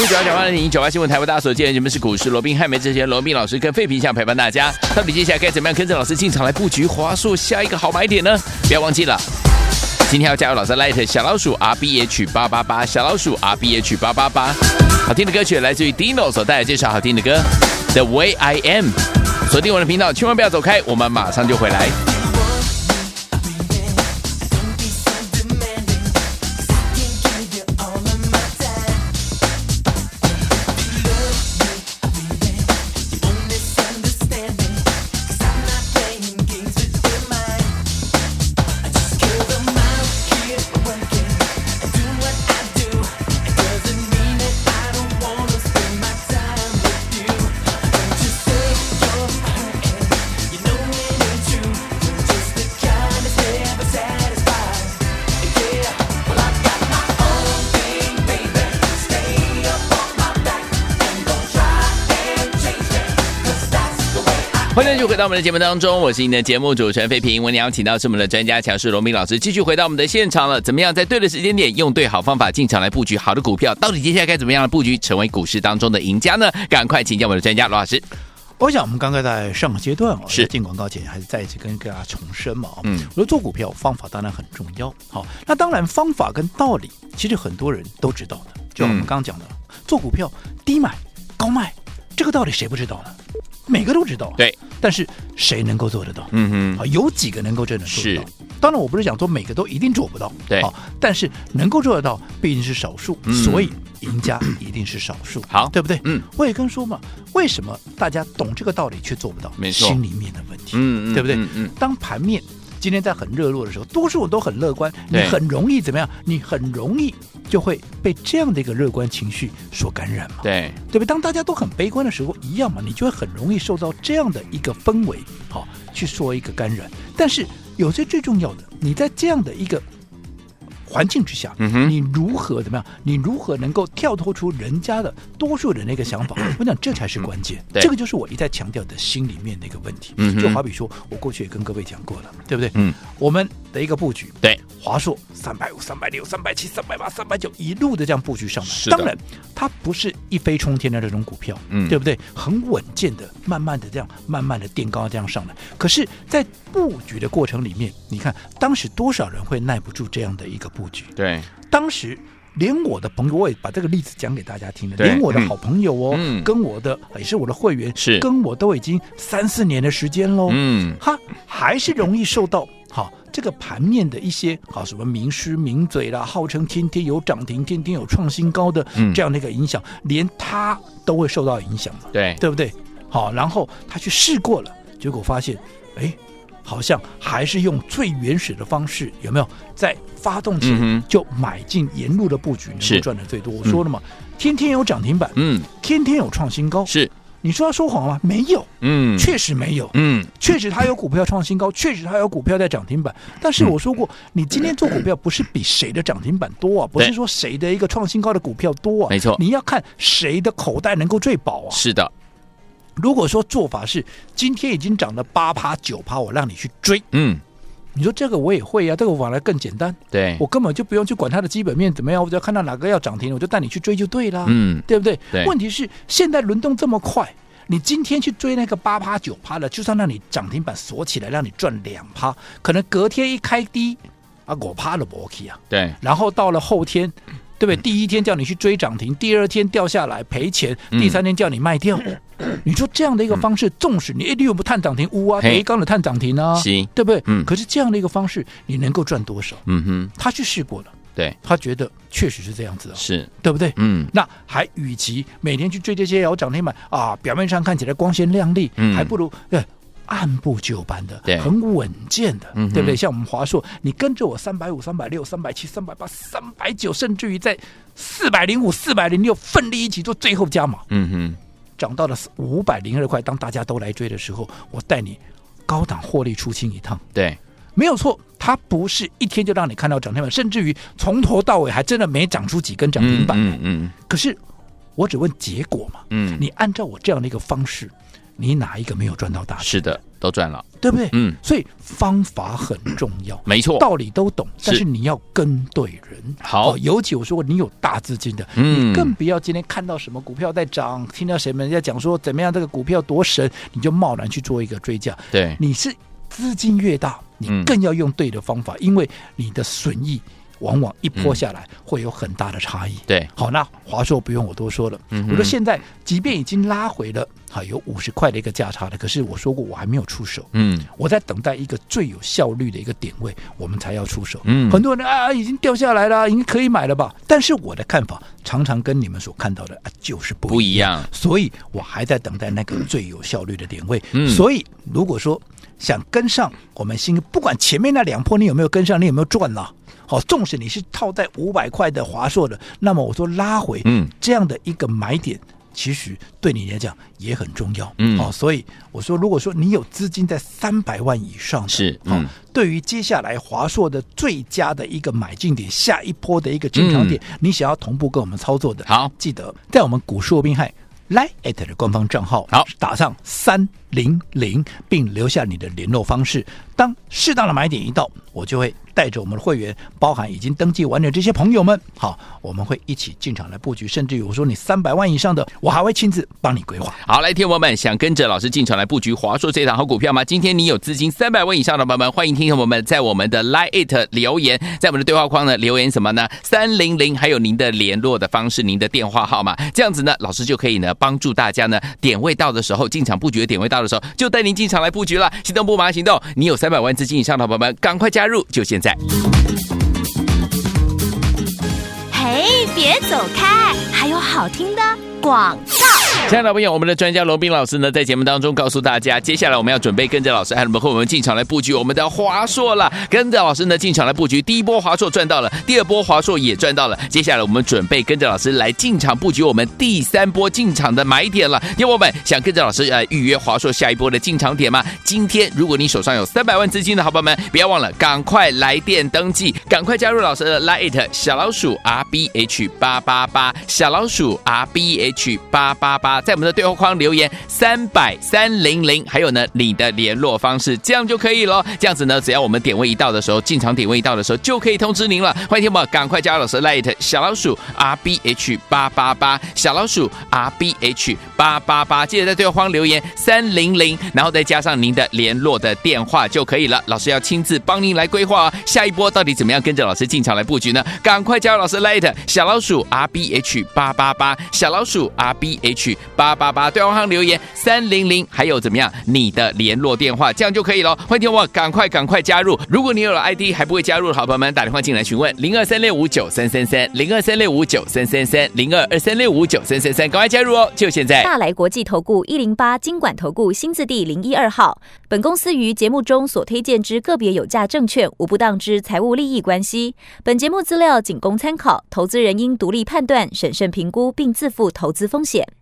九九八零九八新闻台为大家所见的节目是股市罗宾汉梅这些罗宾老师跟废品想陪伴大家，到底接下来该怎么样跟着老师进场来布局华硕下一个好买点呢？不要忘记了，今天要加入老师 Light 小老鼠 R B H 八八八小老鼠 R B H 八八八，好听的歌曲来自于 Dino 所带来介绍好听的歌 The Way I Am，锁定我的频道，千万不要走开，我们马上就回来。欢迎继续回到我们的节目当中，我是您的节目主持人费平。我们邀请到是我们的专家强势罗明老师，继续回到我们的现场了。怎么样在对的时间点，用对好方法进场来布局好的股票？到底接下来该怎么样的布局，成为股市当中的赢家呢？赶快请教我们的专家罗老师。我想我们刚刚在上个阶段哦，是进广告前还是再一次跟大家重申嘛。嗯，我说做股票方法当然很重要。好，那当然方法跟道理，其实很多人都知道的。就我们刚刚讲的，嗯、做股票低买高卖，这个道理谁不知道呢？每个都知道，对，但是谁能够做得到？嗯哼，啊，有几个能够真的做得到？当然，我不是讲说每个都一定做不到，对，但是能够做得到，毕竟是少数，所以赢家一定是少数，好，对不对？嗯，我也跟说嘛，为什么大家懂这个道理却做不到？没错，心里面的问题，嗯对不对？嗯嗯，当盘面今天在很热络的时候，多数人都很乐观，你很容易怎么样？你很容易。就会被这样的一个乐观情绪所感染嘛？对，对不对？当大家都很悲观的时候，一样嘛，你就会很容易受到这样的一个氛围，好去说一个感染。但是有些最重要的，你在这样的一个。环境之下，嗯，你如何怎么样？你如何能够跳脱出人家的多数人的一个想法？我想这才是关键。对，这个就是我一再强调的心里面的一个问题。嗯，就好比说，我过去也跟各位讲过了，对不对？嗯，我们的一个布局，对，华硕三百五、三百六、三百七、三百八、三百九，一路的这样布局上来。当然，它不是一飞冲天的这种股票，嗯，对不对？很稳健的，慢慢的这样，慢慢的垫高这样上来。可是，在布局的过程里面，你看当时多少人会耐不住这样的一个布局？对。当时连我的朋友，我也把这个例子讲给大家听了。连我的好朋友哦，嗯、跟我的也是我的会员，是跟我都已经三四年的时间喽。嗯，他还是容易受到好这个盘面的一些啊什么名师名嘴啦，号称天天有涨停、天天有创新高的这样的一个影响，嗯、连他都会受到影响嘛？对，对不对？好，然后他去试过了，结果发现，哎。好像还是用最原始的方式，有没有在发动前就买进沿路的布局，能够赚的最多？我说了嘛，天天有涨停板，嗯，天天有创新高，是你说他说谎吗？没有，嗯，确实没有，嗯，确实他有股票创新高，确实他有股票在涨停板。但是我说过，你今天做股票不是比谁的涨停板多啊，不是说谁的一个创新高的股票多啊，没错，你要看谁的口袋能够最饱啊，是的。如果说做法是今天已经涨了八趴九趴，我让你去追，嗯，你说这个我也会呀、啊，这个反而更简单，对，我根本就不用去管它的基本面怎么样，我只要看到哪个要涨停，我就带你去追就对了，嗯，对不对？对。问题是现在轮动这么快，你今天去追那个八趴九趴的，就算让你涨停板锁起来，让你赚两趴，可能隔天一开低啊，我趴了不 OK 啊，对，然后到了后天。对不对？第一天叫你去追涨停，第二天掉下来赔钱，第三天叫你卖掉。嗯、你说这样的一个方式，纵使你一定有不探涨停，乌啊，没刚的探涨停啊，对不对？嗯。可是这样的一个方式，你能够赚多少？嗯哼。他去试过了，对，他觉得确实是这样子啊，是对不对？嗯。那还与其每天去追这些有涨停板啊，表面上看起来光鲜亮丽，嗯，还不如对。按部就班的，对，很稳健的，嗯、对不对？像我们华硕，你跟着我三百五、三百六、三百七、三百八、三百九，甚至于在四百零五、四百零六，奋力一起做最后加码。嗯哼，涨到了五百零二块，当大家都来追的时候，我带你高档获利出清一趟。对，没有错，它不是一天就让你看到涨停板，甚至于从头到尾还真的没涨出几根涨停板。嗯嗯，嗯，可是我只问结果嘛。嗯，你按照我这样的一个方式。你哪一个没有赚到大钱？是的，都赚了，对不对？嗯，所以方法很重要，没错，道理都懂，但是你要跟对人。好，哦、尤其我说过，你有大资金的，嗯，你更不要今天看到什么股票在涨，听到谁们人家讲说怎么样，这个股票多神，你就贸然去做一个追加。对，你是资金越大，你更要用对的方法，嗯、因为你的损益。往往一波下来会有很大的差异。对，好，那华硕不用我多说了。嗯，我说现在即便已经拉回了，啊，有五十块的一个价差了，可是我说过我还没有出手。嗯，我在等待一个最有效率的一个点位，我们才要出手。嗯，很多人啊，已经掉下来了，已经可以买了吧？但是我的看法常常跟你们所看到的啊就是不一样，所以我还在等待那个最有效率的点位。嗯，所以如果说想跟上我们新，不管前面那两波你有没有跟上，你有没有赚呢？好，纵使你是套在五百块的华硕的，那么我说拉回，嗯，这样的一个买点，其实对你来讲也很重要，嗯，好，所以我说，如果说你有资金在三百万以上的，是，嗯，对于接下来华硕的最佳的一个买进点，下一波的一个进场点，你想要同步跟我们操作的，好，记得在我们股市罗宾汉 LINE@ 的官方账号，好，打上三零零，并留下你的联络方式，当适当的买点一到，我就会。带着我们的会员，包含已经登记完的这些朋友们，好，我们会一起进场来布局，甚至于我说你三百万以上的，我还会亲自帮你规划。好，来，听众们想跟着老师进场来布局华硕这档好股票吗？今天你有资金三百万以上的朋友们，欢迎听众们在我们的 LINE It 留言，在我们的对话框呢留言什么呢？三零零，还有您的联络的方式，您的电话号码，这样子呢，老师就可以呢帮助大家呢点位到的时候进场布局的点位到的时候，就带您进场来布局了。行动不马上行动，你有三百万资金以上的宝宝们，赶快加入，就现在。嘿，别走开，还有好听的广告。亲爱的朋友，我们的专家罗宾老师呢，在节目当中告诉大家，接下来我们要准备跟着老师，还有们和我们进场来布局我们的华硕了。跟着老师呢进场来布局，第一波华硕赚到了，第二波华硕也赚到了。接下来我们准备跟着老师来进场布局我们第三波进场的买点了。听友们想跟着老师来预约华硕下一波的进场点吗？今天如果你手上有三百万资金的好朋友们，不要忘了赶快来电登记，赶快加入老师的 Lite 小老鼠 R B H 八八八小老鼠 R B H 八八八。啊在我们的对话框留言三百三零零，还有呢你的联络方式，这样就可以了。这样子呢，只要我们点位一到的时候，进场点位一到的时候，就可以通知您了。欢迎听宝赶快加入老师 Light 小老鼠 R B H 八八八小老鼠 R B H 八八八，记得在对话框留言三零零，然后再加上您的联络的电话就可以了。老师要亲自帮您来规划哦，下一波到底怎么样跟着老师进场来布局呢？赶快加入老师 Light 小老鼠 R B H 八八八小老鼠 R B H。八八八对话框留言三零零，还有怎么样？你的联络电话，这样就可以了。欢迎我赶快赶快加入。如果你有了 ID 还不会加入的好朋友们，打电话进来询问零二三六五九三三三零二三六五九三三三零二二三六五九三三三，赶快加入哦！就现在。大来国际投顾一零八金管投顾新字第零一二号。本公司于节目中所推荐之个别有价证券无不当之财务利益关系。本节目资料仅供参考，投资人应独立判断、审慎评估并自负投资风险。